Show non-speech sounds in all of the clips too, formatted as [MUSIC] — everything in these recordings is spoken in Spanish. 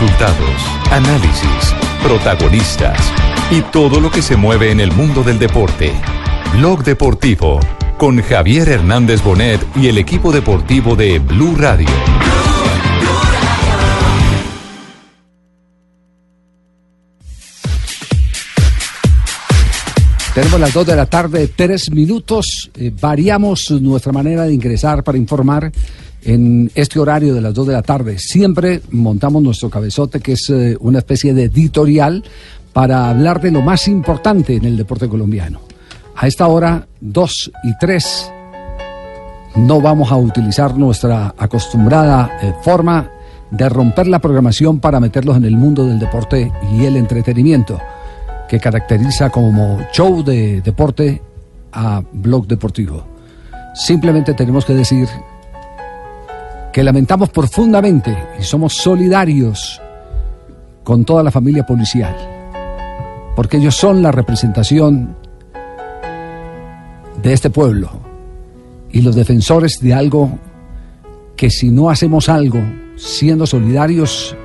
Resultados, análisis, protagonistas y todo lo que se mueve en el mundo del deporte. Blog Deportivo con Javier Hernández Bonet y el equipo deportivo de Blue Radio. Tenemos las 2 de la tarde, 3 minutos. Eh, variamos nuestra manera de ingresar para informar en este horario de las 2 de la tarde. Siempre montamos nuestro cabezote, que es eh, una especie de editorial para hablar de lo más importante en el deporte colombiano. A esta hora, 2 y 3, no vamos a utilizar nuestra acostumbrada eh, forma de romper la programación para meterlos en el mundo del deporte y el entretenimiento que caracteriza como show de deporte a blog deportivo. Simplemente tenemos que decir que lamentamos profundamente y somos solidarios con toda la familia policial, porque ellos son la representación de este pueblo y los defensores de algo que si no hacemos algo siendo solidarios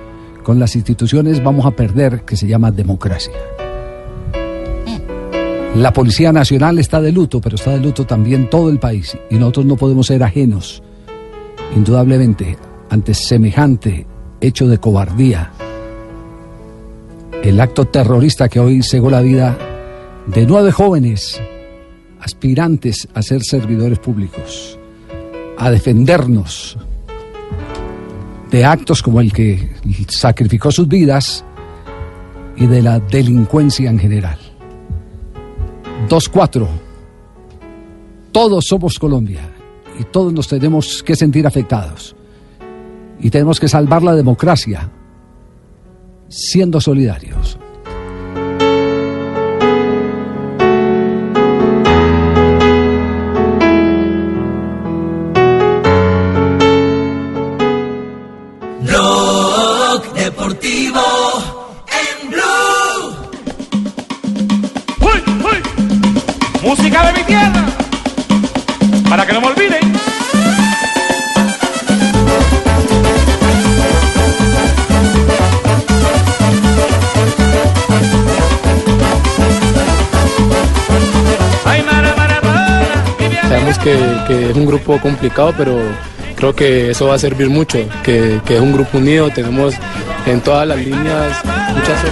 con las instituciones vamos a perder, que se llama democracia. La Policía Nacional está de luto, pero está de luto también todo el país y nosotros no podemos ser ajenos, indudablemente, ante semejante hecho de cobardía. El acto terrorista que hoy cegó la vida de nueve jóvenes aspirantes a ser servidores públicos, a defendernos de actos como el que sacrificó sus vidas y de la delincuencia en general. 2-4. Todos somos Colombia y todos nos tenemos que sentir afectados. Y tenemos que salvar la democracia siendo solidarios. Para que no me olviden. Sabemos que, que es un grupo complicado, pero creo que eso va a servir mucho, que, que es un grupo unido, tenemos en todas las líneas muchas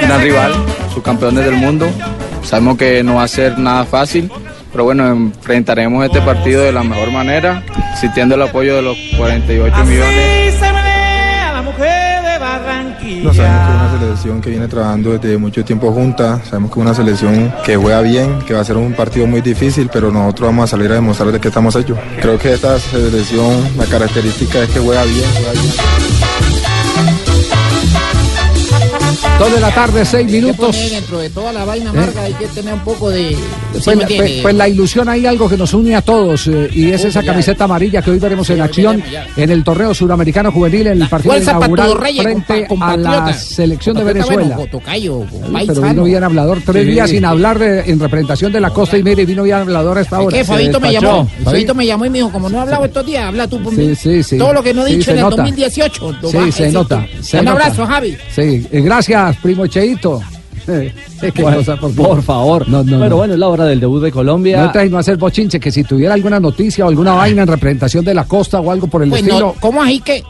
gran se rival, subcampeones del mundo. Sabemos que no va a ser nada fácil, pero bueno, enfrentaremos este partido de la mejor manera, sintiendo el apoyo de los 48 millones. Así se menea la mujer de Barranquilla. No, sabemos que es una selección que viene trabajando desde mucho tiempo junta, sabemos que es una selección que juega bien, que va a ser un partido muy difícil, pero nosotros vamos a salir a demostrar de qué estamos hechos. Creo que esta selección, la característica es que juega bien, juega bien. 2 de la tarde, 6 minutos. Dentro de toda la vaina ¿Eh? amarga hay que tener un poco de... ¿sí Pues, entiende? pues- pues la ilusión hay algo que nos une a todos eh, y es esa camiseta amarilla que hoy veremos en Sí, acción en el torneo suramericano juvenil en el partido inaugural reyes, frente compa- a la selección de Venezuela. bueno, tocayo, Sí, paisano. pero vino bien hablador, tres Sí. días sin hablar de- en representación de la costa y mire, vino bien hablador a esta Es hora. que Fabito me llamó, Fabi- Fabito me llamó y me dijo, como no he hablado estos días, habla tú por Sí, mí. sí, sí. Todo lo que no he Sí, dicho en el nota. 2018. lo Sí, se nota. Un abrazo, Javi. Sí, eh, primo Cheito. [LAUGHS] Qué Bueno, cosa, por, por favor. No, no, Pero no. bueno, es la hora del debut de Colombia. No traes no hacer bochinche, que si tuviera alguna noticia o alguna vaina en representación de la costa o algo por el Pues estilo. no, ¿cómo así que?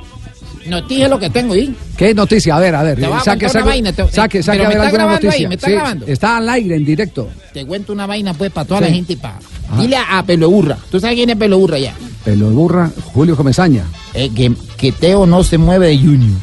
No te dije lo que tengo, ¿y? ¿Qué noticia? A ver, a ver. Te voy a saque, saque, vaina, te- saque, saque a ver alguna noticia. ahí, me está Sí, grabando. está al aire, en directo. Te cuento una vaina, pues, para toda Sí. la gente y para... Dile a, a Pelo Burra. ¿Tú sabes quién es Pelo Burra ya? Pelo de burra, Julio Comesaña. Eh, que, que Teo no se mueve de Junior.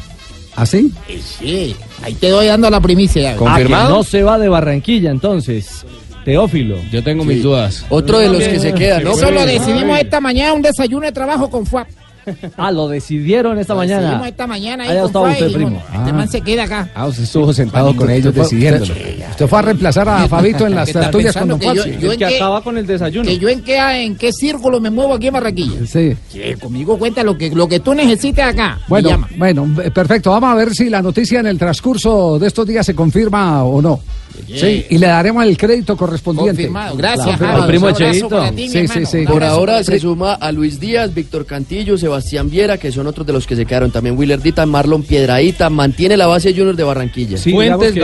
¿Así? Eh, sí, ahí te doy dando la primicia. ya. Ah, que no se va de Barranquilla, entonces. Teófilo. Yo tengo mis dudas. Otro de los que se queda, ¿no? Eso lo decidimos esta mañana, un desayuno de trabajo con FUAP. [LAUGHS] Ah, lo decidieron esta Lo mañana. decidimos esta mañana ahí estaba usted, primo. Este Ah. man se queda acá. Ah, usted estuvo sentado con ellos decidiéndolo. Usted fue a reemplazar a Fabito en las Que tertulias con Don que yo- en que qué- acaba con el desayuno. Que yo en qué, en qué círculo me muevo aquí en Barranquilla. Sí. Sí, conmigo cuenta lo que, lo que tú necesites acá. Bueno, bueno, perfecto. Vamos a ver si la noticia en el transcurso de estos días se confirma o no. Sí, y le daremos el crédito correspondiente. Confirmado. Gracias, Claro, primo Cheito. Sí, sí, sí. Por ahora se ti. suma a Luis Díaz, Víctor Cantillo, Sebastián Viera, que son otros de los que se quedaron. También Willer Dita, Marlon Piedradita, mantiene la base Junior de Barranquilla. Sí, digamos que-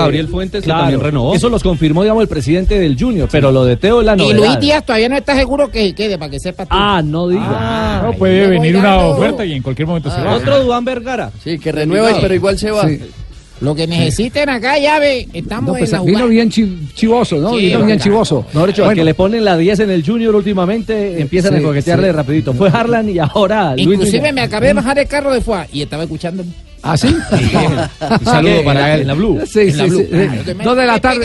claro, Eso los confirmó, digamos, el presidente del Junior, pero lo de Teo es la Y novedad. Luis Díaz todavía no está seguro que quede, para que sepa tú. Ah, no diga. No, puede Diego venir una oferta y en cualquier momento se va. Otro Duan Vergara. Sí, que renueva, pero igual se va. Sí. Lo que necesiten acá, llave, estamos No, pues en la vino bien chi- chivoso, ¿no? Sí, vino bien chivoso. No, de hecho, Bueno, que le ponen la 10 en el Junior últimamente empiezan Sí, a coquetearle sí. rapidito. Fue Harlan y ahora Luis Inclusive me acabé de bajar el carro de FUA y estaba escuchando. ¿Ah, sí? Un saludo para él en la Blue. Sí, sí, Dos de la tarde.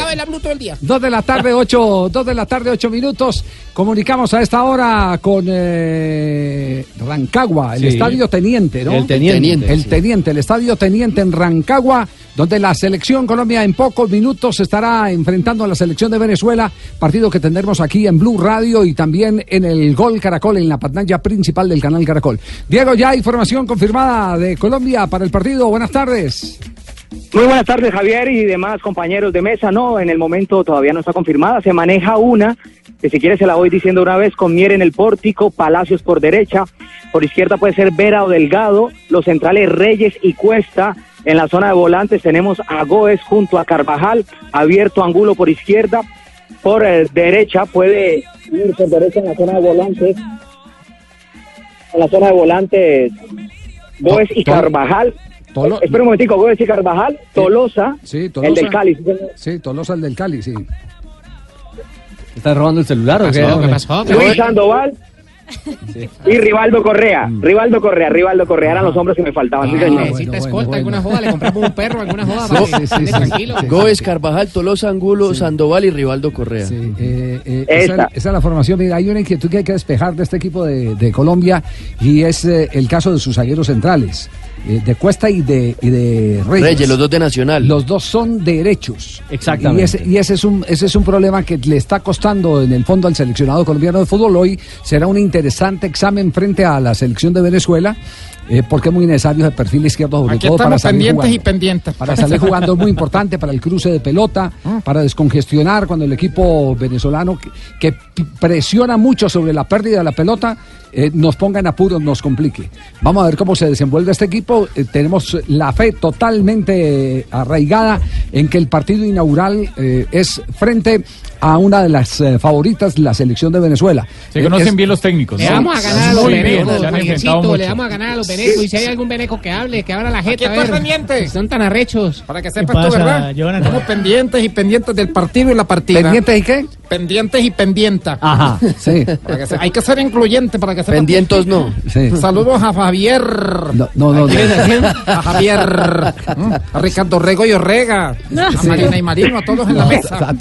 Dos de la tarde, ocho, dos de la tarde, ocho minutos. Comunicamos a esta hora con eh, Rancagua, el Sí. estadio Teniente, ¿no? El Teniente, El sí. Teniente, el estadio Teniente en Rancagua, donde la selección Colombia en pocos minutos estará enfrentando a la selección de Venezuela, partido que tendremos aquí en Blue Radio y también en el Gol Caracol, en la pantalla principal del canal Caracol. Diego, ya información confirmada de Colombia para el partido. Buenas tardes. Muy buenas tardes, Javier y demás compañeros de mesa. No, en el momento todavía no está confirmada. Se maneja una, que si quiere se la voy diciendo una vez, con Mier en el pórtico, Palacios por derecha, por izquierda puede ser Vera o Delgado, los centrales Reyes y Cuesta. En la zona de volantes tenemos a Goes junto a Carvajal, abierto Angulo por izquierda, por eh, derecha puede ir por derecha en la zona de volantes. En la zona de volantes, Goes y To- Carvajal. Tolo- Espera un momentico, Goes y Carvajal, Tolosa, Sí, Tolosa. el del Cali. sí, Tolosa el del Cali, sí. ¿Está robando el celular o qué? ¿Qué pasó? Luis Sandoval y Rivaldo Correa. Rivaldo Correa, Rivaldo Correa eran los hombres que me faltaban. sí, Ah, señor. necesita bueno, escolta, bueno, alguna joda, le compramos un perro, alguna joda. Sí, para sí, tranquilo. Gómez, Carvajal, Tolosa, Angulo, Sandoval y Rivaldo Correa. Sí, eh, eh, esa, Esta. esa es la formación. Mira, hay una inquietud que hay que despejar de este equipo de, de Colombia y es eh, el caso de sus zagueros centrales, eh, de Cuesta y de, y de Reyes. Reyes, los dos de Nacional. Los dos son derechos. Exactamente. Y ese, y ese es un ese es un problema que le está costando en el fondo al seleccionado colombiano de fútbol. Hoy será un interesante examen frente a la selección de Venezuela. Eh, porque es muy necesario el perfil izquierdo, sobre Aquí todo para salir pendientes y jugando. pendientes. Para salir jugando es muy importante para el cruce de pelota, para descongestionar cuando el equipo venezolano que, presiona mucho sobre la pérdida de la pelota eh, nos ponga en apuros, nos complique. Vamos a ver cómo se desenvuelve este equipo. Eh, tenemos la fe totalmente arraigada en que el partido inaugural es frente a una de las eh, favoritas, la selección de Venezuela. Se Eh, conocen es- bien los técnicos. Le ¿no? vamos a ganar a los venecos, le vamos a ganar a los venecos. Y si hay algún veneco que hable, que abra la jeta. Aquí a estoy ver. pendiente. Son tan arrechos. Para que ¿Qué sepas tú, ¿verdad? Jonathan? Estamos pendientes y pendientes del partido y la partida. ¿Pendiente y qué? Pendientes y pendienta. Ajá. Sí. Para que se- hay que ser incluyente para que sepas. Pendientos no. sí. Saludos a Javier. No, no, no, no. A Javier. [LAUGHS] ¿m? A Ricardo Rego y Orrega. A Marina y Marino, a todos en la mesa.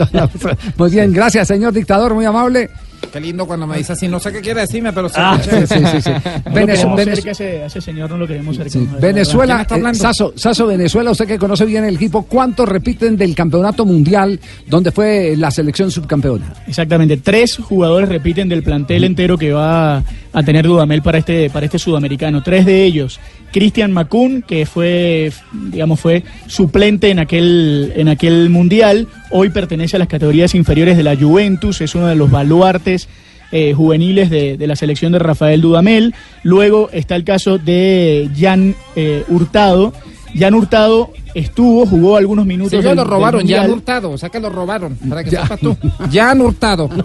Muy bien, gracias, señor dictador, muy amable. Qué lindo cuando me dice así. No sé qué quiere decirme, pero sé Ah, Sí, sí, sí, sí. No [LAUGHS] lo Venez- queremos Venez- cerca, ese, señor no lo queremos cerca. sí, Venezuela, ¿Quién está eh, hablando? Saso, Saso, Venezuela, usted que conoce bien el equipo, ¿cuántos repiten del campeonato mundial donde fue la selección subcampeona? Exactamente, tres jugadores repiten del plantel entero que va a tener Dudamel para este, para este sudamericano. Tres de ellos, Cristian Macún, que fue, digamos, fue suplente en aquel, en aquel mundial, hoy pertenece a las categorías inferiores de la Juventus, es uno de los baluartes eh, juveniles de, la selección de Rafael Dudamel. Luego está el caso de Jan eh, Hurtado. Jan Hurtado estuvo, jugó algunos minutos. Del- lo robaron, ya han Mundial. hurtado, o sea que lo robaron, para que sepas tú. Ya han hurtado. [LAUGHS]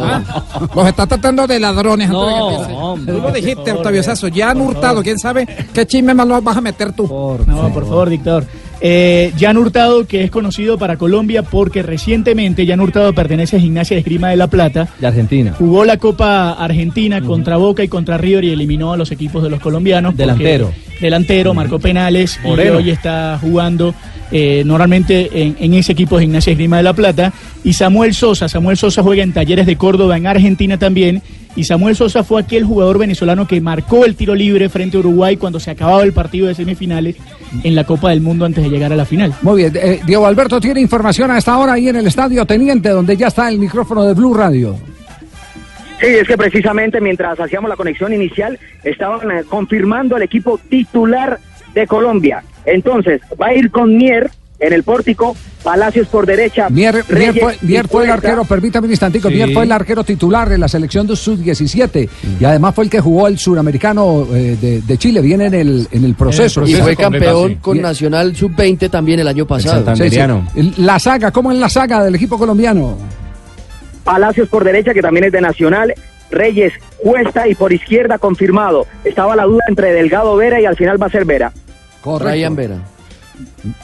Ah, Los está tratando de ladrones. antes de que No, hombre, tú lo dijiste, por Octavio Sasso, ya han hurtado. ¿Quién sabe qué chisme más lo vas a meter tú? No, por favor, dictador. Eh, Jan Hurtado, que es conocido para Colombia porque recientemente Jan Hurtado pertenece a Gimnasia de Esgrima de La Plata. De Argentina. Jugó la Copa Argentina contra Boca y contra River y eliminó a los equipos de los colombianos. Delantero. Delantero, marcó penales y hoy está jugando eh, normalmente en, en ese equipo de Gimnasia de Esgrima de La Plata. Y Samuel Sosa, Samuel Sosa juega en Talleres de Córdoba en Argentina también. Y Samuel Sosa fue aquel jugador venezolano que marcó el tiro libre frente a Uruguay cuando se acababa el partido de semifinales en la Copa del Mundo antes de llegar a la final. Muy bien, eh, Diego Alberto tiene información a esta hora ahí en el Estadio Teniente, donde ya está el micrófono de Blue Radio. Sí, es que precisamente mientras hacíamos la conexión inicial estaban eh, confirmando el equipo titular de Colombia. Entonces, va a ir con Mier, en el pórtico, Palacios por derecha. Mier, fue, y Mier fue el arquero, permítame un instantico, Sí. Mier fue el arquero titular de la selección de sub-17 y además fue el que jugó el suramericano eh, de, de Chile, viene en el, en el proceso. Y fue campeón con sí. Nacional Sub-20 también el año pasado. Sí, sí. La saga, ¿cómo en la saga del equipo colombiano? Palacios por derecha, que también es de Nacional. Reyes, Cuesta y por izquierda confirmado. Estaba la duda entre Delgado Vera y al final va a ser Vera. Correcto. Ryan Vera.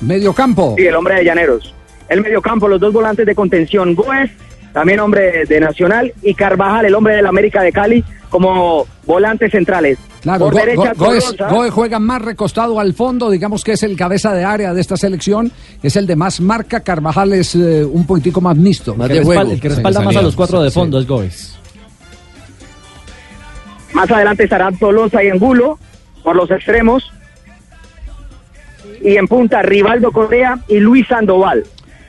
Medio campo. Sí, el hombre de Llaneros. El mediocampo, los dos volantes de contención. Gómez, también hombre de Nacional. Y Carvajal, el hombre del América de Cali, como volantes centrales. Claro, Go- derecha, Go- juega más recostado al fondo, digamos que es el cabeza de área de esta selección, es el de más marca, Carvajal es eh, un poquitico más mixto. El que respalda, el que respalda más a los cuatro de fondo es Gómez. Más adelante estarán Tolosa y Angulo por los extremos. Y en punta, Rivaldo Correa y Luis Sandoval.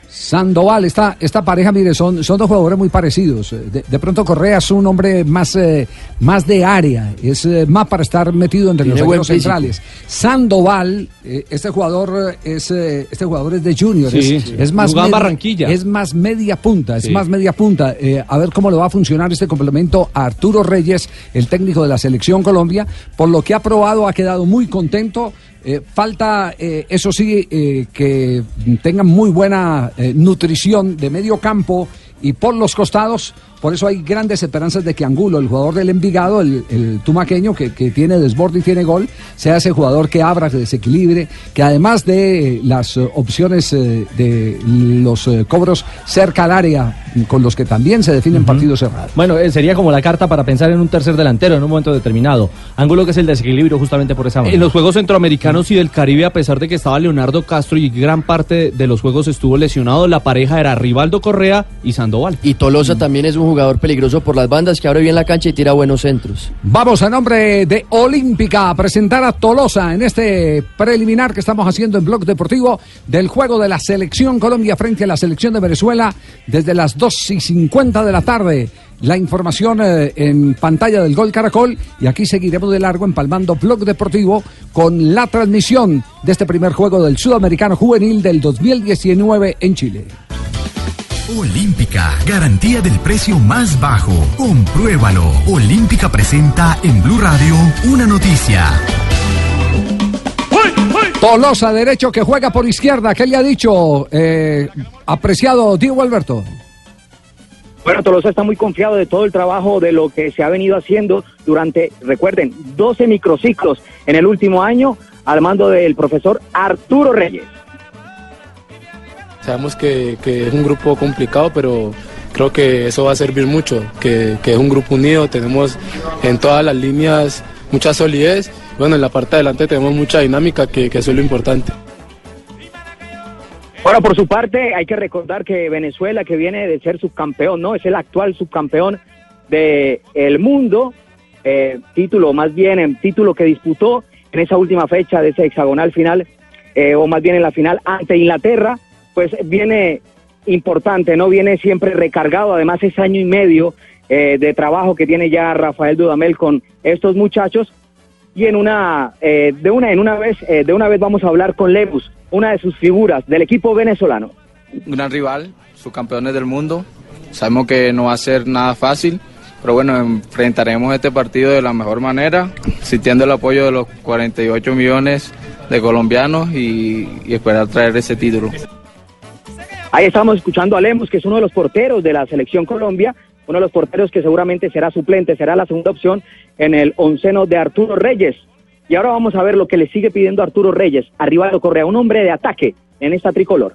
Sandoval, esta, esta pareja, mire, son, son dos jugadores muy parecidos. De, de pronto Correa es un hombre más, eh, más de área, es eh, más para estar metido entre Tiene los físico. centrales. Sandoval, eh, este jugador es eh, este jugador es de Junior, Sí, es, sí. es más media- Barranquilla. es más media punta, es Sí. más media punta. Eh, a ver cómo le va a funcionar este complemento a Arturo Reyes, el técnico de la selección Colombia, por lo que ha probado, ha quedado muy contento. Eh, falta, eh, eso sí, eh, que tengan muy buena eh, nutrición de medio campo y por los costados. Por eso hay grandes esperanzas de que Angulo, el jugador del Envigado, el, el tumaqueño, que, que tiene desborde y tiene gol, sea ese jugador que abra, que desequilibre, que además de las eh, opciones eh, de los eh, cobros cerca al área, con los que también se definen partidos cerrados. Bueno, eh, sería como la carta para pensar en un tercer delantero en un momento determinado. Ángulo que es el desequilibrio justamente por esa banda. En los Juegos Centroamericanos y del Caribe, a pesar de que estaba Leonardo Castro y gran parte de los Juegos estuvo lesionado, la pareja era Rivaldo Correa y Sandoval. Y Tolosa también es un jugador peligroso por las bandas que abre bien la cancha y tira buenos centros. Vamos a nombre de Olímpica a presentar a Tolosa en este preliminar que estamos haciendo en Blog Deportivo del juego de la Selección Colombia frente a la Selección de Venezuela desde las 2 y 50 de la tarde. La información eh, en pantalla del Gol Caracol y aquí seguiremos de largo empalmando Blog Deportivo con la transmisión de este primer juego del Sudamericano Juvenil del 2019 en Chile. Olímpica, garantía del precio más bajo. Compruébalo. Olímpica presenta en Blue Radio una noticia. Tolosa derecho que juega por izquierda. ¿Qué le ha dicho eh, apreciado Diego Alberto? Bueno, Tolosa está muy confiado de todo el trabajo de lo que se ha venido haciendo durante, recuerden, 12 microciclos en el último año al mando del profesor Arturo Reyes. Sabemos que, que es un grupo complicado, pero creo que eso va a servir mucho, que, que es un grupo unido, tenemos en todas las líneas mucha solidez, bueno, en la parte de adelante tenemos mucha dinámica, que, que eso es lo importante. Bueno, por su parte, hay que recordar que Venezuela, que viene de ser subcampeón, ¿no? Es el actual subcampeón del el mundo, eh, título, más bien, en título que disputó en esa última fecha de ese hexagonal final, eh, o más bien en la final ante Inglaterra, pues viene importante, ¿no? Viene siempre recargado, además es año y medio eh, de trabajo que tiene ya Rafael Dudamel con estos muchachos, y en una eh, de una en una vez eh, de una vez vamos a hablar con Lebus, una de sus figuras del equipo venezolano. Gran rival, subcampeones del mundo. Sabemos que no va a ser nada fácil, pero bueno, enfrentaremos este partido de la mejor manera, sintiendo el apoyo de los 48 millones de colombianos y, y esperar traer ese título. Ahí estamos escuchando a Lemos, que es uno de los porteros de la selección Colombia, uno de los porteros que seguramente será suplente, será la segunda opción en el onceno de Arturo Reyes. Y ahora vamos a ver lo que le sigue pidiendo Arturo Reyes, Arribado Correa, un hombre de ataque en esta tricolor.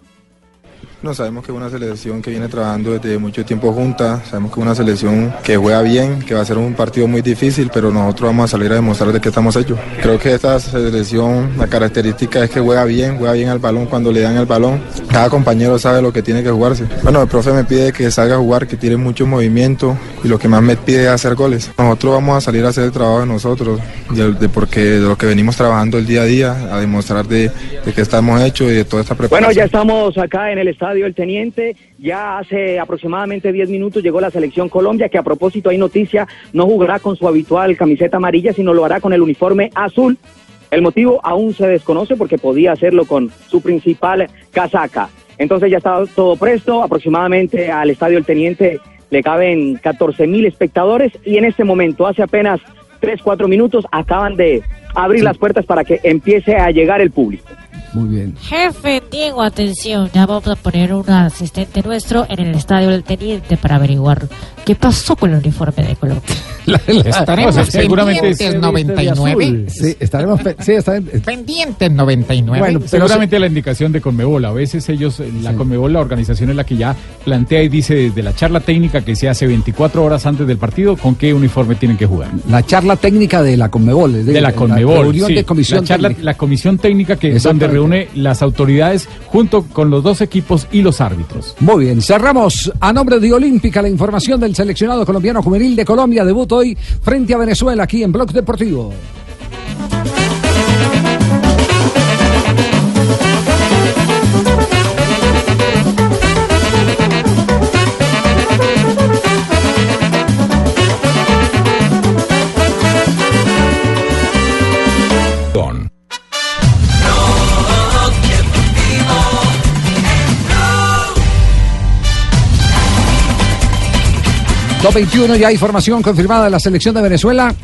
No, sabemos que es una selección que viene trabajando desde mucho tiempo junta, sabemos que es una selección que juega bien, que va a ser un partido muy difícil, pero nosotros vamos a salir a demostrar de qué estamos hechos. Creo que esta selección, la característica es que juega bien, juega bien al balón cuando le dan el balón. Cada compañero sabe lo que tiene que jugarse. Bueno, el profe me pide que salga a jugar, que tire mucho movimiento y lo que más me pide es hacer goles. Nosotros vamos a salir a hacer el trabajo de nosotros, de, de porque de lo que venimos trabajando el día a día, a demostrar de, de qué estamos hechos y de toda esta preparación. Bueno, ya estamos acá en el estadio El Teniente. Ya hace aproximadamente 10 minutos llegó la selección Colombia, que a propósito hay noticia, no jugará con su habitual camiseta amarilla, sino lo hará con el uniforme azul. El motivo aún se desconoce porque podía hacerlo con su principal casaca. Entonces ya está todo presto, aproximadamente al Estadio El Teniente le caben 14 mil espectadores y en este momento, hace apenas 3, 4 minutos, acaban de abrir las puertas para que empiece a llegar el público. Muy bien. Jefe Diego, atención, ya vamos a poner un asistente nuestro en el estadio del teniente para averiguar qué pasó con el uniforme de Colombia. [LAUGHS] Estaremos Pues, seguramente pendientes es- 99. Sí, estaremos. pe- Sí, está bien. Pendientes 99. Bueno, pero Seguramente la indicación de Conmebol. A veces ellos, eh, la Conmebol, la organización es la que ya plantea y dice desde la charla técnica que se hace 24 horas antes del partido con qué uniforme tienen que jugar. La charla técnica de la Conmebol. es De la Conmebol. reunión sí. de comisión la, charla- la comisión técnica que es donde reúne las autoridades junto con los dos equipos y los árbitros. Muy bien, cerramos a nombre de Olímpica la información del seleccionado colombiano juvenil de Colombia. Debut hoy frente a Venezuela aquí en Blog Deportivo. 221 ya hay formación confirmada de la selección de Venezuela.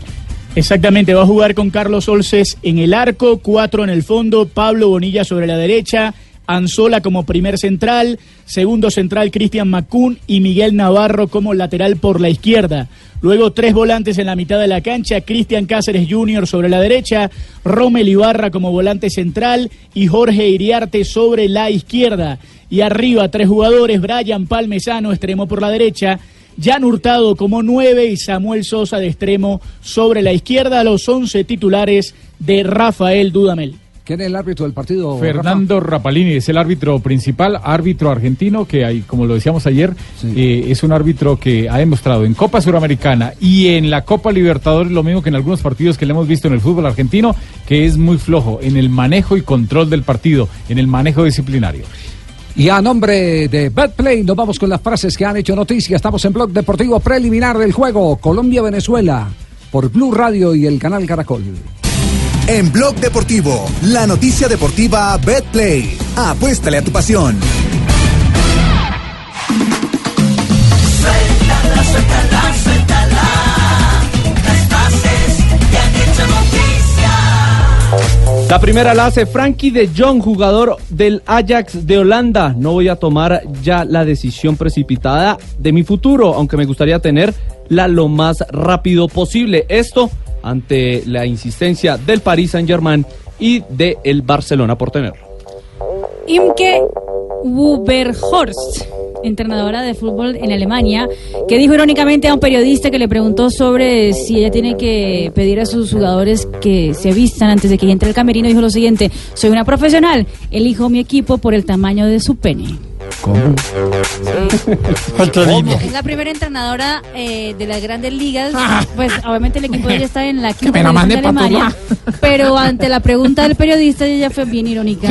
Exactamente, va a jugar con Carlos Olces en el arco, cuatro en el fondo, Pablo Bonilla sobre la derecha, Anzola como primer central, segundo central Cristian Macún y Miguel Navarro como lateral por la izquierda. Luego tres volantes en la mitad de la cancha, Cristian Cáceres Jr. sobre la derecha, Romel Ibarra como volante central y Jorge Iriarte sobre la izquierda. Y arriba tres jugadores, Brian Palmesano, extremo por la derecha, Jan Hurtado como nueve y Samuel Sosa de extremo sobre la izquierda, los once titulares de Rafael Dudamel. ¿Quién es el árbitro del partido? Fernando Rapalini es el árbitro principal, árbitro argentino, que hay, como lo decíamos ayer, eh, es un árbitro que ha demostrado en Copa Suramericana y en la Copa Libertadores, lo mismo que en algunos partidos que le hemos visto en el fútbol argentino, que es muy flojo en el manejo y control del partido, en el manejo disciplinario. Y a nombre de Betplay nos vamos con las frases que han hecho noticia. Estamos en Blog Deportivo Preliminar del juego Colombia-Venezuela por Blue Radio y el canal Caracol. En Blog Deportivo, la noticia deportiva BetPlay. Apuéstale a tu pasión. La primera la hace Frankie de Jong, jugador del Ajax de Holanda. No voy a tomar ya la decisión precipitada de mi futuro, aunque me gustaría tenerla lo más rápido posible. Esto ante la insistencia del Paris Saint-Germain y del el Barcelona por tenerlo. Imke Wuberhorst, entrenadora de fútbol en Alemania, que dijo irónicamente a un periodista que le preguntó sobre si ella tiene que pedir a sus jugadores que se vistan antes de que entre el camerino, dijo lo siguiente, soy una profesional, elijo mi equipo por el tamaño de su pene. ¿Cómo? Es la primera entrenadora eh, de las grandes ligas. Pues obviamente el equipo de ella está en la Que me quinta la división de Alemania. Pero ante la pregunta del periodista ella fue bien irónica.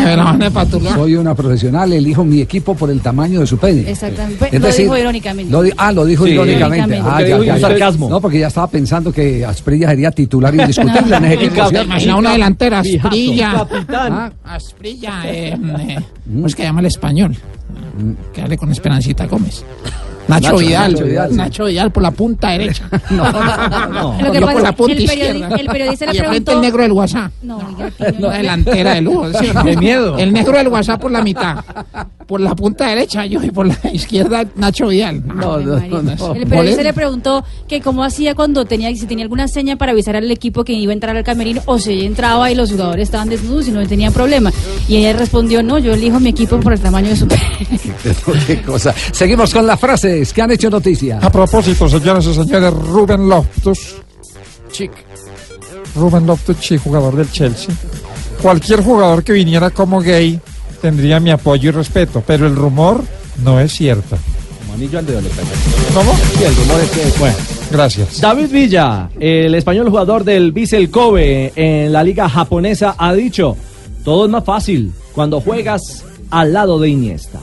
Soy una profesional, elijo mi equipo por el tamaño de su pene. Exactamente. Pues, Es lo decir, dijo irónicamente. lo di- ah, lo dijo Sí. irónicamente. Ah, ya, sarcasmo. No, porque ya estaba pensando que Asprilla sería titular indiscutible en ese [LAUGHS] equipo. Imagina una delantera. Asprilla. Capitán. Ah, Asprilla, [LAUGHS] eh, eh, ¿cómo es que llama el español? Que hable con Esperancita Gómez. Nacho, Nacho, Vidal, Nacho Vidal, Nacho sí. Vidal, por la punta derecha. [LAUGHS] Lo que Yo pasa por la punta el, izquierda. el periodista le y preguntó. el negro del WhatsApp. No, No, delantera de lujo. ¿sí o no? [LAUGHS] De miedo. El negro del WhatsApp por la mitad. Por la punta derecha yo y por la izquierda Nacho Vidal. No, El periodista le preguntó que cómo hacía cuando tenía, si tenía alguna seña para avisar al equipo que iba a entrar al camerino o si ella entraba y los jugadores estaban desnudos y no tenía problema. Y ella respondió, no, yo elijo mi equipo por el tamaño de su pene. [LAUGHS] Qué cosa. Seguimos con las frases que han hecho noticia. A propósito, señoras y señores, Rubén Loftus Chic. Rubén Loftus Chic, jugador del Chelsea. Cualquier jugador que viniera como gay tendría mi apoyo y respeto, pero el rumor no es cierto. Al dedo le. ¿Cómo? Sí, el rumor es que... Bueno. Gracias. David Villa, el español jugador del Vissel Kobe en la liga japonesa, ha dicho, todo es más fácil cuando juegas al lado de Iniesta.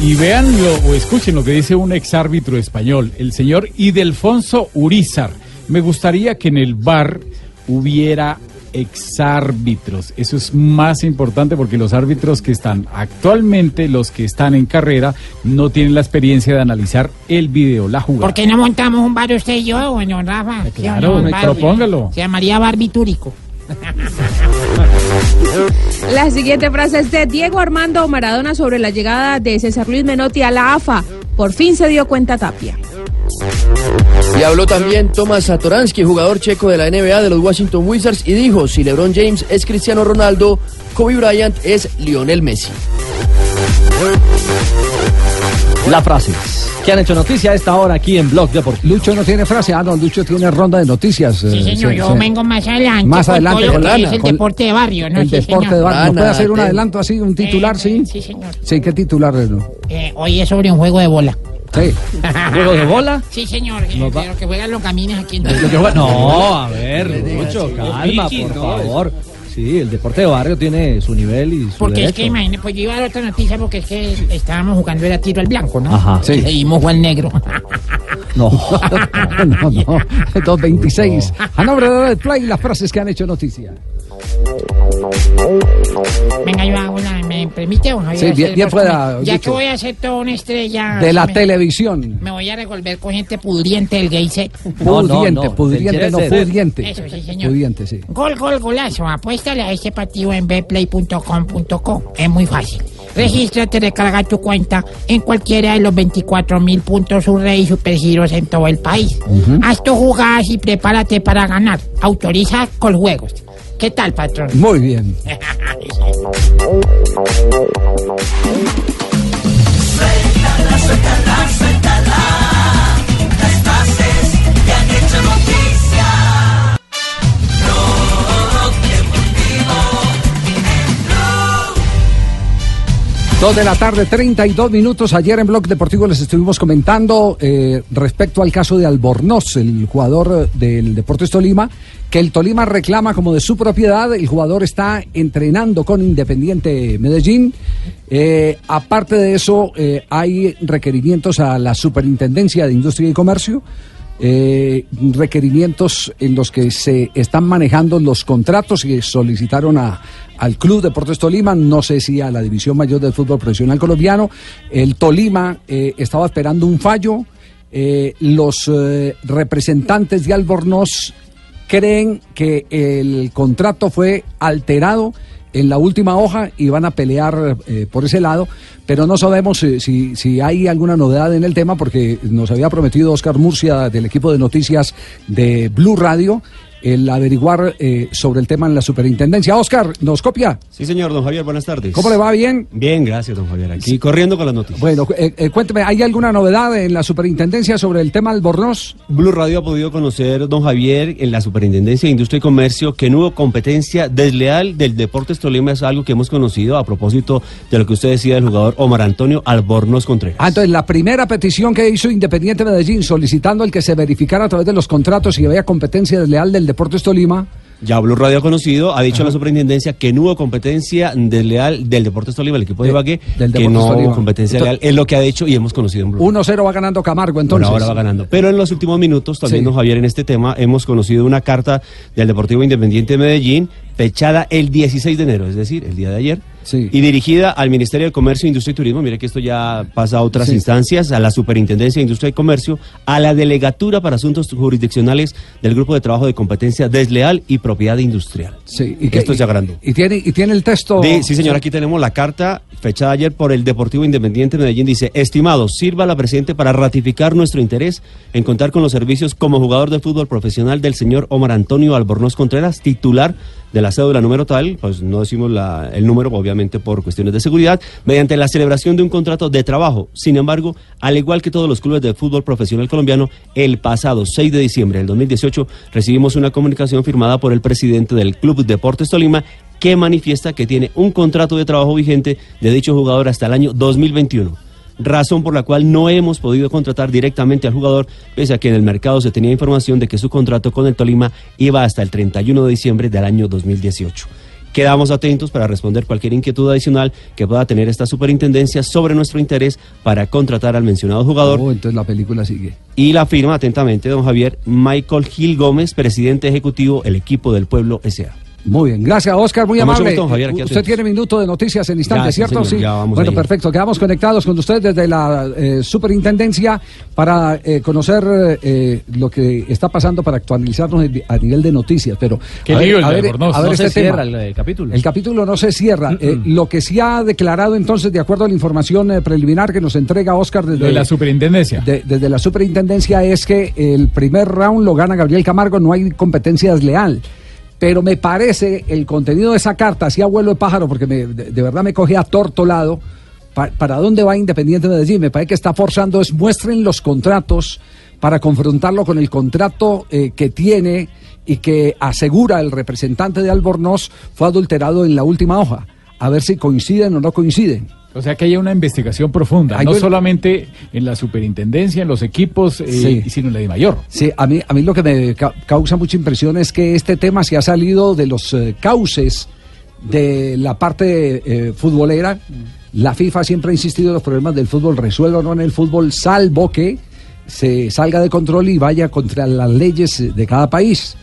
Y vean lo- o escuchen lo que dice un exárbitro español, el señor Idelfonso Urizar. Me gustaría que en el bar hubiera exárbitros. Eso es más importante porque los árbitros que están actualmente, los que están en carrera, no tienen la experiencia de analizar el video, la jugada. ¿Por qué no montamos un bar usted y yo, bueno, Rafa? ¿Sí o claro, propóngalo. Se llamaría barbitúrico. La siguiente frase es de Diego Armando Maradona sobre la llegada de César Luis Menotti a la AFA. Por fin se dio cuenta Tapia. Y habló también Tomás Satoransky, jugador checo de la NBA de los Washington Wizards, y dijo, si LeBron James es Cristiano Ronaldo, Kobe Bryant es Lionel Messi. Las frases que han hecho noticia a esta hora aquí en Blog Deportivo. Lucho no tiene frase, ah, no, Lucho tiene ronda de noticias. Sí, eh, señor, se- yo vengo más adelante. Más con adelante todo con lo que Lana, es el con- deporte de barrio, ¿no? El Sí, deporte señor. de barrio. ¿No puede hacer un adelanto así, un titular, sí? Sí, señor. Sí, ¿qué titular es? no? Eh, hoy es sobre un juego de bola. Sí. [LAUGHS] ¿Juego de bola? Sí, señor. eh, de lo que juegan los camines aquí en No, a ver, mucho calma, por favor. Sí, el deporte de barrio tiene su nivel y su Porque es que imagínate, pues yo iba a dar otra noticia porque es que estábamos jugando era tiro al blanco, ¿no? Ajá. Y le dimos al negro. No, [LAUGHS] [LAUGHS] no, no. 226. A nombre de Red Play, las frases que han hecho noticia. Venga, yo hago una, ¿me permite o no? Sí, voy a bien- pueda, comen- Ya que voy a ser toda una estrella. De la me- televisión. Me voy a revolver con gente pudriente del gay set. Pudiente, pudiente, no, pudiente. Eso sí, señor. Pudiente, sí. Gol, gol, golazo. Apuéstale a este partido en betplay.com.co. Es muy fácil. Regístrate, recarga tu cuenta en cualquiera de los 24 mil puntos Surrey y Supergiros en todo el país. Haz tus jugadas y prepárate para ganar. Autoriza con juegos. ¿Qué tal, patrón? Muy bien. Suéltala, suéltala, suéltala. Dos de la tarde, 32 minutos. Ayer en Blog Deportivo les estuvimos comentando eh, respecto al caso de Albornoz, el jugador eh, del Deportes Tolima, que el Tolima reclama como de su propiedad. El jugador está entrenando con Independiente Medellín. Eh, aparte de eso, hay requerimientos a la Superintendencia de Industria y Comercio. Eh, requerimientos en los que se están manejando los contratos que solicitaron a, al Club Deportes Tolima, no sé si a la División Mayor del Fútbol Profesional Colombiano. El Tolima eh, estaba esperando un fallo. Eh, los representantes de Albornoz creen que el contrato fue alterado en la última hoja y van a pelear eh, por ese lado, pero no sabemos si, si hay alguna novedad en el tema porque nos había prometido Oscar Murcia del equipo de noticias de Blue Radio el averiguar eh, sobre el tema en la superintendencia. Oscar, ¿nos copia? Sí, señor, don Javier, buenas tardes. ¿Cómo le va? ¿Bien? Bien, gracias, don Javier. Aquí corriendo con las noticias. Bueno, eh, eh, cuénteme, ¿hay alguna novedad en la superintendencia sobre el tema Albornoz? Blue Radio ha podido conocer, don Javier, en la Superintendencia de Industria y Comercio, que no hubo competencia desleal del Deportes Tolima. Es algo que hemos conocido a propósito de lo que usted decía del jugador Omar Antonio Albornoz Contreras. Ah, entonces la primera petición que hizo Independiente Medellín solicitando el que se verificara a través de los contratos si había competencia desleal del Deportes Tolima. Ya Blue Radio ha conocido, ha dicho a la superintendencia que no hubo competencia desleal del Deportes Tolima, el equipo de Ibagué, del que no Tolima. hubo competencia leal. Es lo que ha dicho y hemos conocido en Blue 1-0 va ganando Camargo entonces. ahora va ganando. Pero en los últimos minutos, también, Sí. don Javier, en este tema, hemos conocido una carta del Deportivo Independiente de Medellín, fechada el 16 de enero, es decir, el día de ayer, y dirigida al Ministerio de Comercio, Industria y Turismo. Mire que esto ya pasa a otras Sí. instancias, a la Superintendencia de Industria y Comercio, a la Delegatura para Asuntos Jurisdiccionales del Grupo de Trabajo de Competencia Desleal y Propiedad Industrial. Sí, y esto es ya grande. Y tiene, y tiene el texto. Sí, señor, aquí tenemos la carta fechada ayer por el Deportivo Independiente de Medellín. Dice, estimado, sirva la presente para ratificar nuestro interés en contar con los servicios como jugador de fútbol profesional del señor Omar Antonio Albornoz Contreras, titular de la cédula número tal, pues no decimos la- el número, obviamente por cuestiones de seguridad, mediante la celebración de un contrato de trabajo. Sin embargo, al igual que todos los clubes de fútbol profesional colombiano, el pasado 6 de diciembre del 2018 recibimos una comunicación firmada por el presidente del Club Deportes Tolima que manifiesta que tiene un contrato de trabajo vigente de dicho jugador hasta el año 2021 razón por la cual no hemos podido contratar directamente al jugador, pese a que en el mercado se tenía información de que su contrato con el Tolima iba hasta el 31 de diciembre del año 2018. Quedamos atentos para responder cualquier inquietud adicional que pueda tener esta superintendencia sobre nuestro interés para contratar al mencionado jugador. Oh, entonces la película sigue. Y la firma atentamente, don Javier, Michael Gil Gómez, presidente ejecutivo, el equipo del pueblo S.A. Muy bien, gracias Oscar, muy amable. gusto, Javier, aquí usted tiene minuto de noticias en instante, Ya, sí, ¿cierto? señor, ya vamos bueno, ahí. perfecto, quedamos conectados con usted desde la eh, superintendencia para eh, conocer eh, lo que está pasando para actualizarnos a nivel de noticias. Pero Qué a ver, el a ver, a ver No se este tema. cierra el, capítulo. El capítulo no se cierra. Eh, lo que sí ha declarado entonces, de acuerdo a la información eh, preliminar que nos entrega Oscar desde De la superintendencia. de- desde la superintendencia es que el primer round lo gana Gabriel Camargo, no hay competencia desleal. Pero me parece el contenido de esa carta, así abuelo de pájaro, porque me- de, de verdad me coge atortolado. Pa- ¿Para dónde va Independiente Medellín? Me parece que está forzando es muestren los contratos para confrontarlo con el contrato eh, que tiene y que asegura el representante de Albornoz fue adulterado en la última hoja. A ver si coinciden o no coinciden. O sea que haya una investigación profunda, Hay no solamente en la superintendencia, en los equipos, eh, Sí. sino en la de mayor. Sí, a mí, a mí lo que me ca- causa mucha impresión es que este tema se ha salido de los eh, cauces de la parte eh, futbolera. La FIFA siempre ha insistido en los problemas del fútbol, resuelvan no en el fútbol, salvo que se salga de control y vaya contra las leyes de cada país.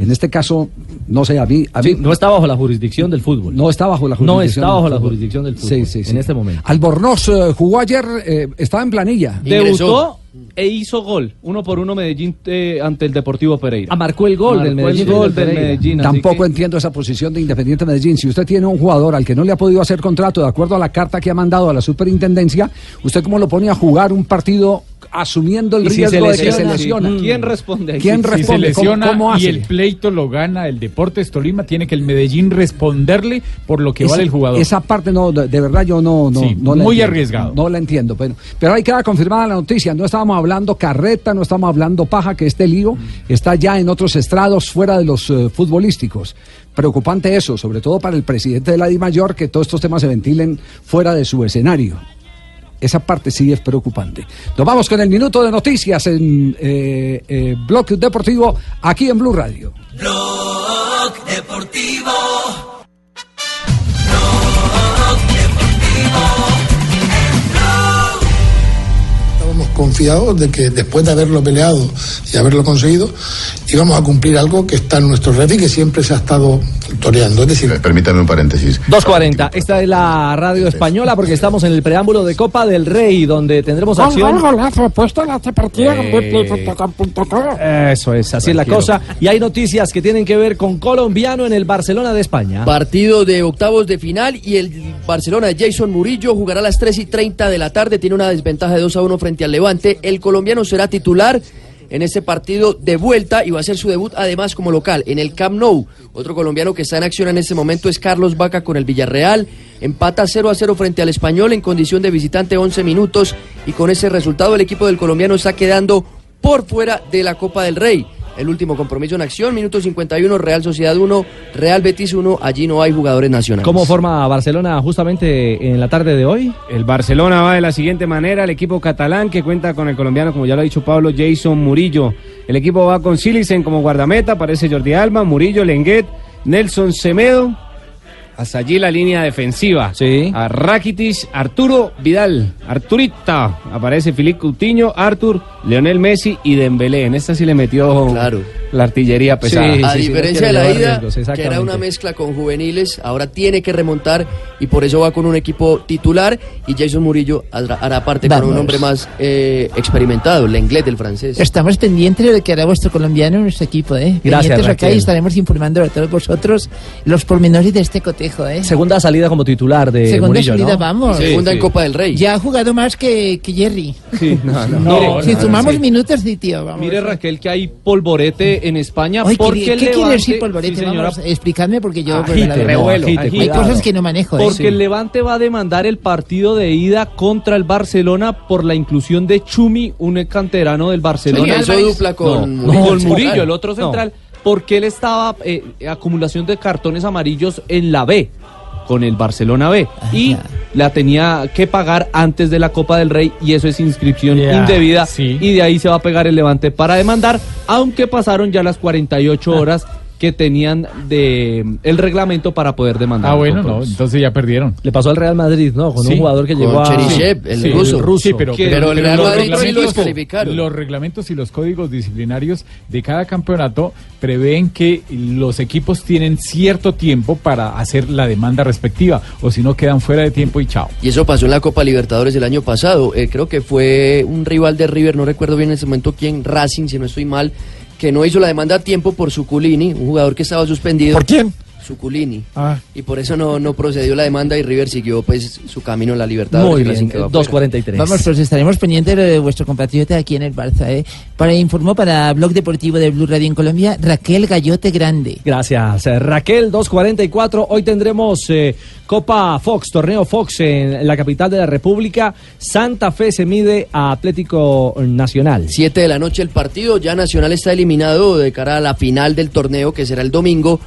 En este caso, no sé, a mí... A mí no está bajo la jurisdicción del fútbol. No está bajo la No jurisdicción. está bajo la jurisdicción del fútbol Sí, sí, sí. en este momento. Albornoz eh, jugó ayer, eh, estaba en planilla. Debutó e hizo gol, uno por uno Medellín eh, ante el Deportivo Pereira. Ah, marcó el gol del Medellín. El gol del. Medellín. Tampoco que- entiendo esa posición de Independiente Medellín. Si usted tiene un jugador al que no le ha podido hacer contrato de acuerdo a la carta que ha mandado a la superintendencia, ¿usted cómo lo pone a jugar un partido asumiendo el Y si riesgo se de que se lesiona, sí. ¿Quién responde? ¿Quién Si se responde? ¿Cómo- lesiona cómo y hace? el pleito lo gana el Deportes Tolima, tiene que el Medellín responderle por lo que Esa- vale el jugador. Esa parte no, de, de verdad yo no, no, Sí, no la muy entiendo. arriesgado. No la entiendo, pero, pero ahí queda confirmada la noticia. No estábamos hablando carreta, no estamos hablando paja, que este lío está ya en otros estrados fuera de los eh, futbolísticos. Preocupante eso, sobre todo para el presidente de la DIMAYOR, que todos estos temas se ventilen fuera de su escenario. Esa parte sí es preocupante. Nos vamos con el minuto de noticias en eh, eh, Bloque Deportivo aquí en Blue Radio. Blog Deportivo. Confiados de que después de haberlo peleado y haberlo conseguido, íbamos a cumplir algo que está en nuestro red y que siempre se ha estado toreando. Es decir, Permítame un paréntesis. 2.40, esta es la radio española porque estamos en el preámbulo de Copa del Rey donde tendremos Gol, acción. gol, golazo, puesto en este partido con Eh. Eso es, así es la cosa. Y hay noticias que tienen que ver con colombiano en el Barcelona de España. Partido de octavos de final y el Barcelona de Jason Murillo jugará a las 3 y 30 de la tarde. Tiene una desventaja de 2 a 1 frente al Levante. El colombiano será titular en este partido de vuelta y va a ser su debut además como local en el Camp Nou. Otro colombiano que está en acción en este momento es Carlos Vaca con el Villarreal. Empata 0 a 0 frente al español en condición de visitante 11 minutos y con ese resultado el equipo del colombiano está quedando por fuera de la Copa del Rey. El último compromiso en acción, minuto 51, Real Sociedad 1, Real Betis 1, allí no hay jugadores nacionales. ¿Cómo forma Barcelona justamente en la tarde de hoy? El Barcelona va de la siguiente manera, el equipo catalán que cuenta con el colombiano, como ya lo ha dicho Pablo, Jason Murillo. El equipo va con Silicen como guardameta, aparece Jordi Alba, Murillo, Lenguet, Nelson Semedo. Hasta allí la línea defensiva. Sí. A Rakitic, Arturo Vidal, Arturita. Aparece Filipe Coutinho, Artur, Leonel Messi y Dembélé. En esta sí le metió la artillería pesada. a diferencia de la ida, riesgos, que era una mezcla con juveniles, ahora tiene que remontar y por eso va con un equipo titular y Jason Murillo hará, hará parte con un Vamos. hombre más eh, experimentado, el inglés del francés. Estamos pendientes de lo que hará vuestro colombiano en nuestro equipo, ¿eh? Gracias, pendientes acá y estaremos informando a todos vosotros los pormenores de este cotejo, ¿eh? Segunda salida como titular de Segunda Murillo, salida, ¿no? vamos. Segunda en Copa del Rey. Ya ha jugado más que, que Jerry. Sí, no, no. [LAUGHS] Mire, si no, sumamos sí. minutos, sí, tío, vamos. Mire Raquel que hay polvorete en España Oye, porque ¿qué, qué quiere Levante- decir polvorete? Sí, señora. Vamos, explicadme porque yo... Agite, la verdad, no, agite, hay cuidado. cosas que no manejo, ¿eh? Porque el Levante va a demandar el partido de ida contra el Barcelona por la inclusión de Chumi, un canterano del Barcelona. Sí, hizo dupla con No, Murillo, con el Murillo, el otro No. central, porque él estaba eh, acumulación de cartones amarillos en la B con el Barcelona B y la tenía que pagar antes de la Copa del Rey y eso es inscripción indebida sí. y de ahí se va a pegar el Levante para demandar, aunque pasaron ya las 48 horas que tenían de el reglamento para poder demandar. Ah, bueno, no, entonces ya perdieron. Le pasó al Real Madrid, ¿no? Con Sí, un jugador que con llegó a... Cherichev, el ruso. Sí, pero, Que- pero- pero el pero Real los Madrid sí lo reglamentos- descalificaron. Los reglamentos y los códigos disciplinarios de cada campeonato prevén que los equipos tienen cierto tiempo para hacer la demanda respectiva, o si no quedan fuera de tiempo y chao. Y eso pasó en la Copa Libertadores el año pasado. Eh, creo que fue un rival de River, no recuerdo bien en ese momento quién, Racing, si no estoy mal, que no hizo la demanda a tiempo por Suculini, un jugador que estaba suspendido. ¿Por quién? Suculini. Ah. Y por eso no, no procedió la demanda y River siguió pues su camino en la Libertadores. Muy bien, quedó afuera. 2.43. Vamos, pues estaremos pendientes de vuestro compatriota aquí en el Barça. ¿eh? Para informó para Blog Deportivo de Blue Radio en Colombia, Raquel Gallote Grande. Gracias, eh, Raquel 244. Hoy tendremos eh, Copa Fox, torneo Fox en la capital de la República. Santa Fe se mide a Atlético Nacional. 7 de la noche el partido, ya Nacional está eliminado de cara a la final del torneo que será el domingo.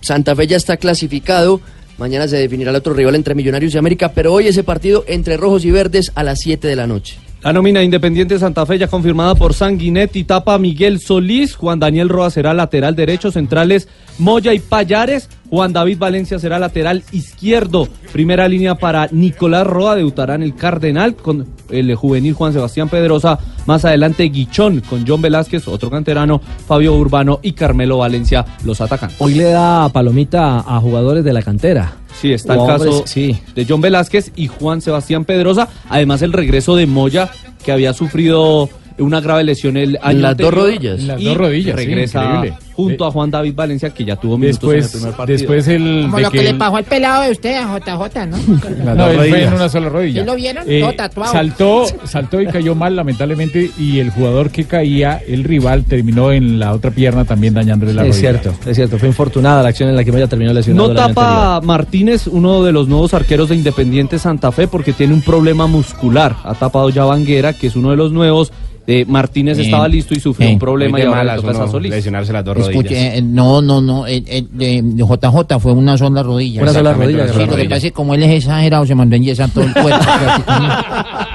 Santa Fe ya está clasificado. Mañana se definirá el otro rival entre Millonarios y América, pero hoy ese partido entre rojos y verdes a las 7 de la noche. La nómina Independiente Santa Fe ya confirmada por Sanguinetti, tapa Miguel Solís, Juan Daniel Roa será lateral derecho, centrales Moya y Payares, Juan David Valencia será lateral izquierdo, primera línea para Nicolás Roa, debutará en el Cardenal con el juvenil Juan Sebastián Pedrosa, más adelante Guichón con John Velázquez, otro canterano, Fabio Urbano y Carmelo Valencia, los atacan. Hoy le da palomita a jugadores de la cantera. Sí, está el caso sí. de John Velázquez y Juan Sebastián Pedrosa. Además, el regreso de Moya, que había sufrido una grave lesión el año las dos anterior, rodillas. En las y dos rodillas, sí, regresa increíble. junto a Juan David Valencia, que ya tuvo minutos en el Después, primer partido. después el Como de lo que, que le pasó al pelado de usted, a JJ, ¿no? [LAUGHS] no, Las dos él fue en rodillas. una sola rodilla. ¿Sí lo vieron? Eh, Todo tatuado. Saltó, saltó y cayó mal, lamentablemente, y el jugador que caía, el rival, terminó en la otra pierna también dañándole la es rodilla. cierto, es cierto. Fue infortunada la acción en la que Moya terminó lesionado. No tapa Martínez, uno de los nuevos arqueros de Independiente Santa Fe, porque tiene un problema muscular. Ha tapado ya Vanguera, que es uno de los nuevos. Eh, Martínez Eh, estaba listo y sufrió eh, un problema y de ahora le malas toca a Solís. lesionarse las dos Escuche, rodillas. eh, no, no, no, eh, eh, JJ fue una sola rodilla. Una sola rodilla, Sí, lo que pasa es que como él es exagerado, se mandó enyesar todo el cuerpo. [LAUGHS]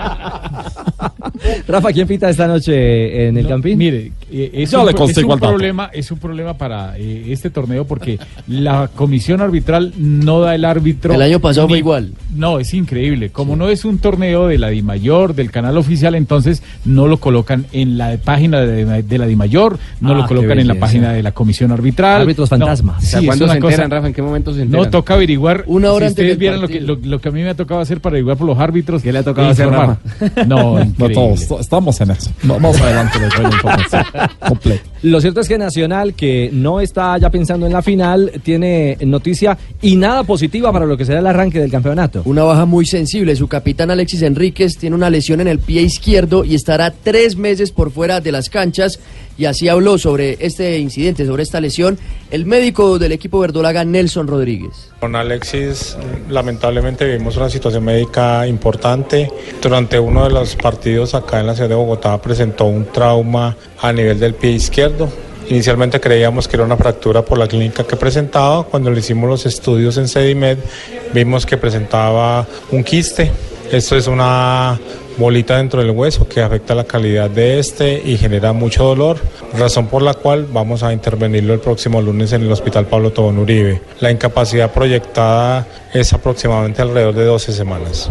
Rafa, ¿quién pita esta noche en el No, Campín? Mire, eh, es, un, es problema, es un problema para eh, este torneo porque la comisión arbitral no da el árbitro. El año pasado fue igual. No, es increíble. Como no es un torneo de la DIMAYOR, del canal oficial, entonces no lo colocan en la página de, de la DIMAYOR, no Ah, lo qué colocan en la página de la comisión arbitral. Árbitros No, fantasma. O sea, sí, es ¿Cuándo se cosa- enteran, Rafa? ¿En qué momento se enteran? No, toca averiguar. Una hora si antes ustedes vieran lo que, partido. lo, lo que a mí me ha tocado hacer para averiguar por los árbitros. ¿Qué le ha tocado hacer, informar. [LAUGHS] No, increíble. Estamos en eso. Más adelante les doy la información completa. Lo cierto es que Nacional, que no está ya pensando en la final, tiene noticia y nada positiva para lo que será el arranque del campeonato. Una baja muy sensible. Su capitán Alexis Enríquez tiene una lesión en el pie izquierdo y estará tres meses por fuera de las canchas. Y así habló sobre este incidente, sobre esta lesión, el médico del equipo verdolaga Nelson Rodríguez. Con Alexis lamentablemente vivimos una situación médica importante. Durante uno de los partidos acá en la ciudad de Bogotá presentó un trauma a nivel del pie izquierdo. Inicialmente creíamos que era una fractura por la clínica que presentaba. Cuando le hicimos los estudios en Sedimed vimos que presentaba un quiste. Esto es una bolita dentro del hueso que afecta la calidad de este y genera mucho dolor, razón por la cual vamos a intervenirlo el próximo lunes en el Hospital Pablo Tobón Uribe. La incapacidad proyectada es aproximadamente alrededor de 12 semanas.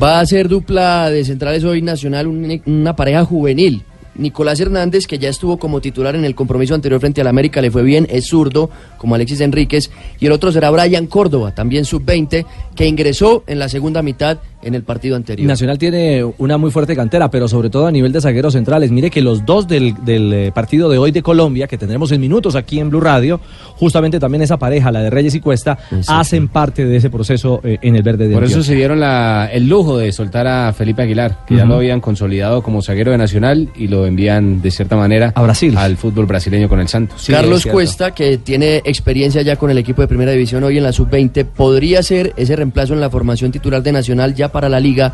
Va a ser dupla de centrales hoy nacional, un- una pareja juvenil. Nicolás Hernández, que ya estuvo como titular en el compromiso anterior frente al América, le fue bien, es zurdo, como Alexis Enríquez. Y el otro será Brian Córdoba, también sub-20, que ingresó en la segunda mitad en el partido anterior. Nacional tiene una muy fuerte cantera, pero sobre todo a nivel de zagueros centrales. Mire que los dos del, del, eh, partido de hoy de Colombia, que tendremos en minutos aquí en Blue Radio, justamente también esa pareja, la de Reyes y Cuesta, hacen parte de ese proceso eh, en el verde de Por eso se dieron la- el lujo de soltar a Felipe Aguilar, que ya lo habían consolidado como zaguero de Nacional y lo envían de cierta manera a Brasil al fútbol brasileño con el Santos. Carlos Cuesta, que tiene experiencia ya con el equipo de primera división hoy en la sub-20, podría ser ese reemplazo en la formación titular de Nacional ya para la liga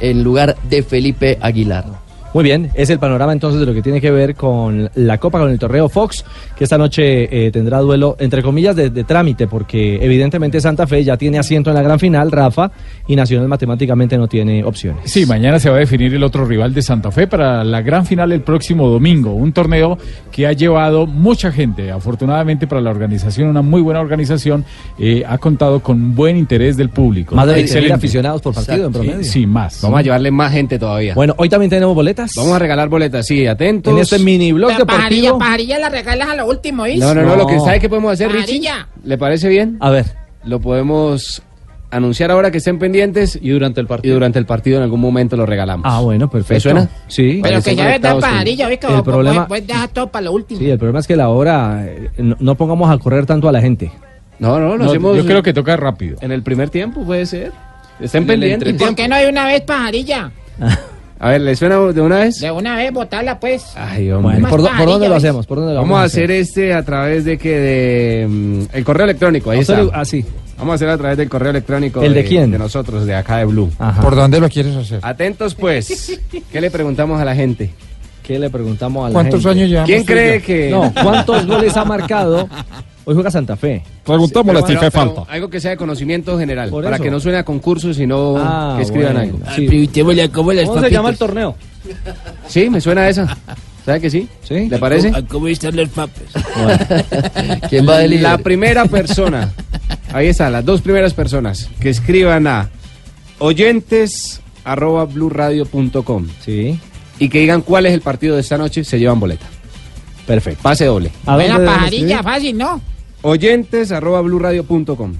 en lugar de Felipe Aguilar. Muy bien, es el panorama entonces de lo que tiene que ver con la Copa, con el torneo Fox, que esta noche eh, tendrá duelo, entre comillas, de, de trámite, porque evidentemente Santa Fe ya tiene asiento en la gran final, Rafa, y Nacional matemáticamente no tiene opciones. Sí, mañana se va a definir el otro rival de Santa Fe para la gran final el próximo domingo. Un torneo que ha llevado mucha gente. Afortunadamente para la organización, una muy buena organización, eh, ha contado con buen interés del público. Más de 20.000 Excelente. aficionados por partido en Sí, promedio. Sí, más. Vamos a llevarle más gente todavía. Bueno, hoy también tenemos boletas. Vamos a regalar boletas, sí, atentos. En este mini blog Pero pajarilla, deportivo. pajarilla la regalas a lo último, ¿viste? No, no, no, lo que sabe que podemos hacer, Richie. Pajarilla. ¿Le parece bien? A ver. Lo podemos anunciar ahora que estén pendientes y durante el partido. Y durante el partido en algún momento lo regalamos. Ah, bueno, perfecto. ¿Me suena? Sí. Pero que ya con- pajarilla, ¿viste? El problema- vos dejas todo para lo último. Sí, el problema es que la hora eh, no, no pongamos a correr tanto a la gente. No, no, lo No, hacemos. yo creo que toca rápido. En el primer tiempo puede ser. Estén pendientes. ¿Y por qué no hay una vez pajarilla? [LAUGHS] A ver, ¿le suena de una vez? De una vez, botarla, pues. Ay, hombre. Bueno, ¿por, por dónde lo hacemos? ¿Por dónde lo Vamos a hacer este a través de que de mm, el correo electrónico, ahí está. le- ah, sí. Vamos a hacer a través del correo electrónico. ¿El de quién? De nosotros, de acá de Blue. Ajá. ¿Por dónde lo quieres hacer? Atentos pues. [LAUGHS] ¿Qué le preguntamos a la gente? ¿Qué le preguntamos a la ¿Cuántos gente? años llevamos ¿Quién y cree yo? que No, ¿cuántos goles ha marcado? [LAUGHS] Hoy juega Santa Fe. Preguntémosle si fe falta. Algo que sea de conocimiento general, Por para eso. que no suene a concurso, sino Ah, que escriban bueno. algo. Sí. Preguntémosle cómo las ¿Cómo se llama el torneo? Sí, me suena esa. ¿Sabe que sí? Sí. ¿Le parece? ¿A ¿Cómo están los papas? ¿Quién va de líder? La primera persona, ahí está, las dos primeras personas que escriban a oyentes arroba Sí. y que digan cuál es el partido de esta noche, se llevan boleta. Perfecto. Pase doble. ¿A Buena deben pajarilla, fácil, ¿no? Oyentes arroba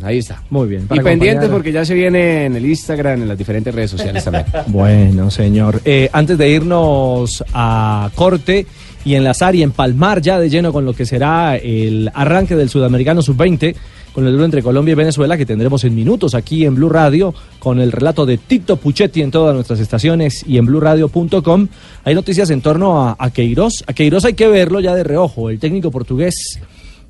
ahí está. Muy bien. Y pendientes porque ya se viene en el Instagram, en las diferentes redes sociales también. [LAUGHS] Bueno, señor. Eh, antes de irnos a corte y enlazar y empalmar ya de lleno con lo que será el arranque del Sudamericano Sub-20, con el duelo entre Colombia y Venezuela, que tendremos en minutos aquí en Blue Radio, con el relato de Tito Puchetti en todas nuestras estaciones y en bluradio.com. Hay noticias en torno a, a Queiroz. A Queiroz hay que verlo ya de reojo. El técnico portugués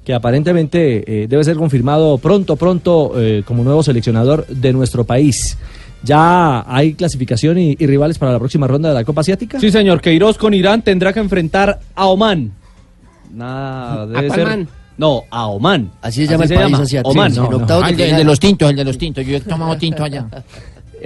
que aparentemente eh, debe ser confirmado pronto, pronto eh, como nuevo seleccionador de nuestro país. ¿Ya hay clasificación y, y rivales para la próxima ronda de la Copa Asiática? Sí, señor. Queiroz con Irán tendrá que enfrentar a Oman. Nada, debe ser. man? No, a Oman. Así se llama el país asiático. Oman, Sí, no, no. octavos Ah, el, el de los tintos, el de los tintos. Yo he tomado [LAUGHS] tinto allá.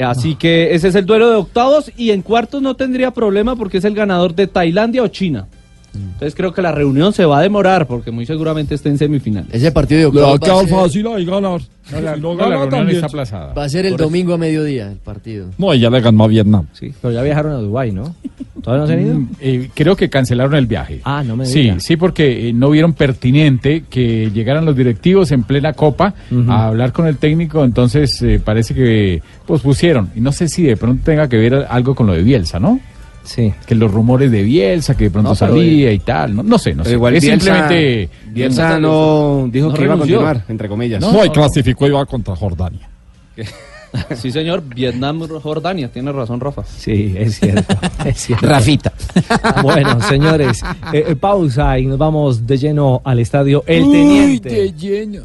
Así que ese es el duelo de octavos y en cuartos no tendría problema porque es el ganador de Tailandia o China. Entonces creo que la reunión se va a demorar porque muy seguramente esté en semifinales. Ese partido de Le va a fácil ahí ganar. No, la- Si no gana la también. reunión está está aplazada. Va a ser el domingo a mediodía el partido. No, ya le ganó a Vietnam. Sí, pero ya viajaron a Dubái, ¿no? ¿Todavía no se han ido? Mm, eh, creo que cancelaron el viaje. Ah, no me Sí, diga. sí, porque eh, no vieron pertinente que llegaran los directivos en plena copa a hablar con el técnico, entonces eh, parece que pues pusieron. Y no sé si de pronto tenga que ver algo con lo de Bielsa, ¿no? Sí. Que los rumores de Bielsa, que de pronto No, salía y tal. No, no sé, no Pero sé. igual es Bielsa- simplemente... Bielsa no dijo no que iba a continuar, entre comillas. No, y clasificó y va contra Jordania. [LAUGHS] Sí, señor. Vietnam, Jordania. Tiene razón, Rafa. Sí, es cierto. [LAUGHS] es cierto. Rafita. Bueno, señores, eh, eh, pausa y nos vamos de lleno al estadio El Teniente. lleno.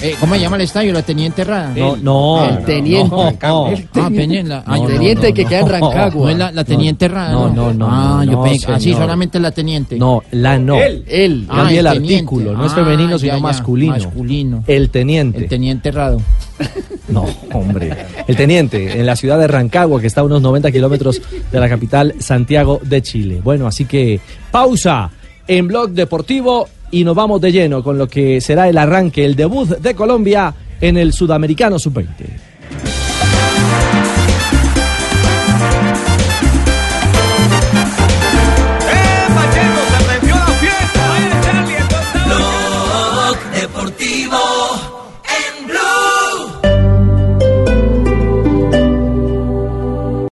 Eh, ¿Cómo se llama el estadio? La Teniente Errada. No, no. El teniente. no, no. El Ah, teniente. Peña, la- ah, El teniente que queda en No Rancagua. es la, la Teniente Errada. no, no, no, Ah, no, yo no, pensé. Así solamente la Teniente. No, la no. Él. Él. Ah, el, teniente. artículo, no es Ah, femenino, sino ya, masculino. Masculino. El teniente. El Teniente Errado. No, hombre. El teniente, en la ciudad de Rancagua, que está a unos 90 kilómetros de la capital, Santiago de Chile. Bueno, así que pausa en Blog Deportivo y nos vamos de lleno con lo que será el arranque, el debut de Colombia en el Sudamericano Sub-20.